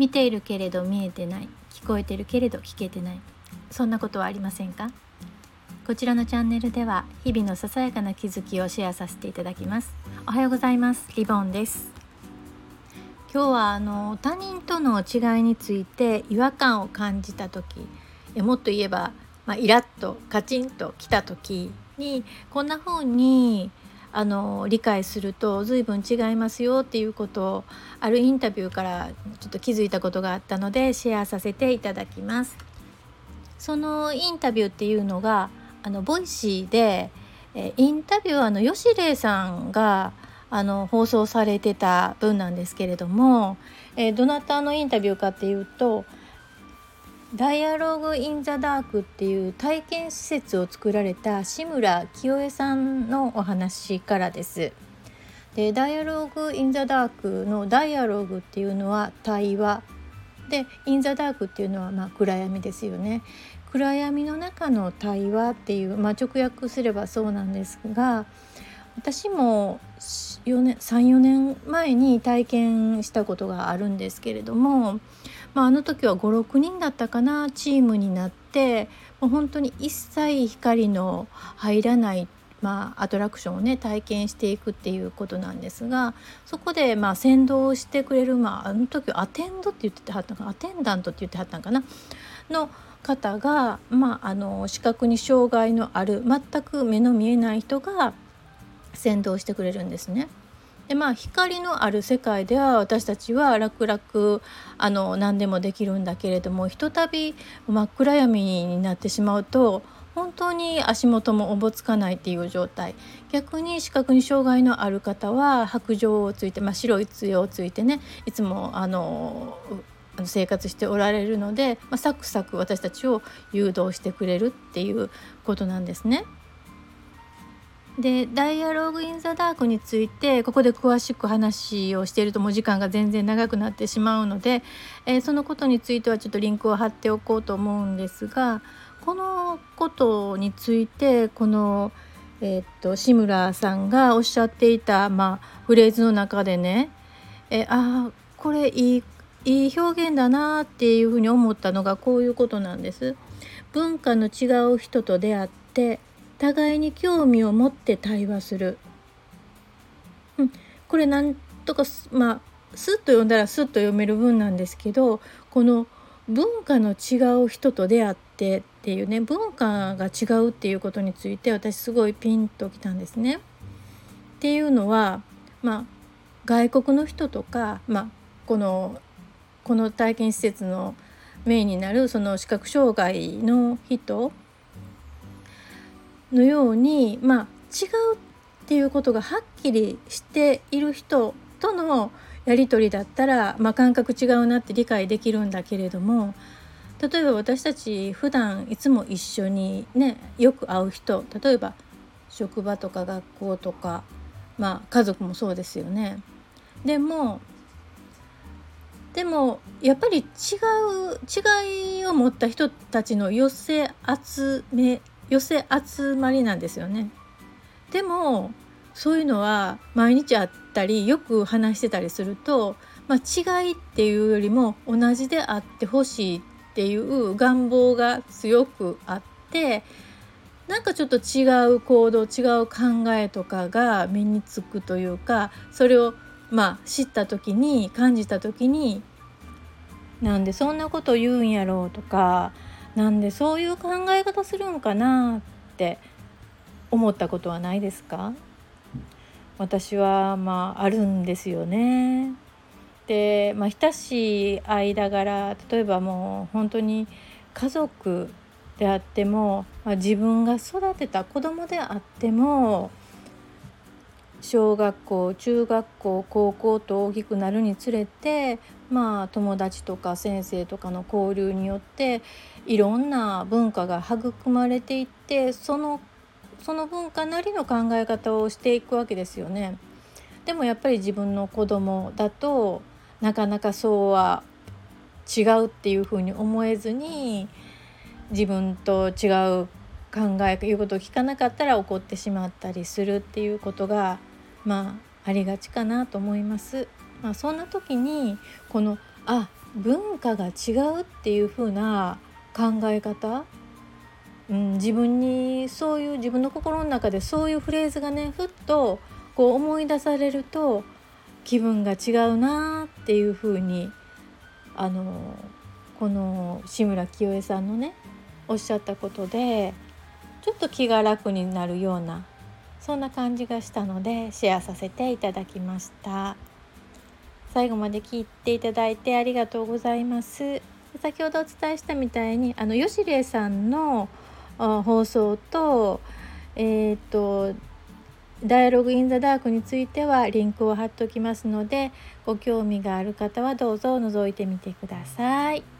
見ているけれど見えてない聞こえてるけれど聞けてない。そんなことはありませんか？こちらのチャンネルでは日々のささやかな気づきをシェアさせていただきます。おはようございます。リボンです。今日はあの他人との違いについて違和感を感じた時もっと言えば、まあ、イラッとカチンときた時にこんな風にあの理解すると随分違いますよっていうことをあるインタビューからちょっと気づいたことがあったのでシェアさせていただきます。そのインタビューっていうのがあの Voicy でえインタビューの吉礼さんがあの放送されてた分なんですけれども、えどなたのインタビューかっていうと「ダイアログ・イン・ザ・ダーク」っていう体験施設を作られた志村季世恵さんのお話からです。で「ダイアログ・イン・ザ・ダーク」の「ダイアログ」っていうのは対話で「イン・ザ・ダーク」っていうのはまあ暗闇ですよね。暗闇の中の対話っていう、まあ、直訳すればそうなんですが私も34年前に体験したことがあるんですけれども、まあ、あの時は56人だったかなチームになってもう本当に一切光の入らないまあ、アトラクションをね体験していくっていうことなんですがそこでまあ先導してくれる、まあ、あの時アテンドって言ってはったかアテンダントって言ってはったんかなの方が、まあ、あの視覚に障害のある全く目の見えない人が先導してくれるんですね。でまあ光のある世界では私たちは楽々あの何でもできるんだけれどもひとたび真っ暗闇になってしまうと本当に足元もおぼつかないっていう状態逆に視覚に障害のある方は白状をついて、まあ、白い杖をついてねいつもあの生活しておられるので、まあ、サクサク私たちを誘導してくれるっていうことなんですね。で「ダイアログ・イン・ザ・ダーク」についてここで詳しく話をしているともう時間が全然長くなってしまうので、えー、そのことについてはちょっとリンクを貼っておこうと思うんですがこのことについてこの、えー、っと志村さんがおっしゃっていた、まあ、フレーズの中でねえあこれいいいい表現だなっていうふうに思ったのがこういうことなんです。文化の違う人と出会って互いに興味を持って対話する。うん、これなんとかまあスッと読んだらスッと読める文なんですけどこの文化の違う人と出会ってっていうね文化が違うっていうことについて私すごいピンときたんですね。っていうのはまあ外国の人とか、まあ、このこの体験施設のメインになるその視覚障害の人のようにまあ違うっていうことがはっきりしている人とのやり取りだったら、まあ、感覚違うなって理解できるんだけれども例えば私たち普段いつも一緒にねよく会う人例えば職場とか学校とかまあ家族もそうですよね。でもでもやっぱり違う違いを持った人たちの寄せ集め寄せ集まりなんですよね。でもそういうのは毎日あったりよく話してたりすると、まあ、違いっていうよりも同じであってほしいっていう願望が強くあってなんかちょっと違う行動違う考えとかが身につくというかそれをまあ知った時に感じた時になんでそんなこと言うんやろうとかなんでそういう考え方するんかなって思ったことはないですか？私はまああるんですよね。で、まあ、親しい間柄例えばもう本当に家族であっても、まあ、自分が育てた子供であっても小学校中学校高校と大きくなるにつれてまあ友達とか先生とかの交流によっていろんな文化が育まれていってそのその文化なりの考え方をしていくわけですよね。でもやっぱり自分の子供だとなかなかそうは違うっていうふうに思えずに自分と違う考え言うことを聞かなかったら怒ってしまったりするっていうことがまあありがちかなと思います。まあ、そんな時にこのあ文化が違うっていう風な考え方、うん、自分にそういう自分の心の中でそういうフレーズがねふっとこう思い出されると気分が違うなっていう風にあのこの志村清江さんのねおっしゃったことでちょっと気が楽になるようなそんな感じがしたのでシェアさせていただきました最後まで聞いていただいてありがとうございます先ほどお伝えしたみたいにあの吉礼さんの放送とえっ、とダイアログインザダークについてはリンクを貼っておきますのでご興味がある方はどうぞ覗いてみてください。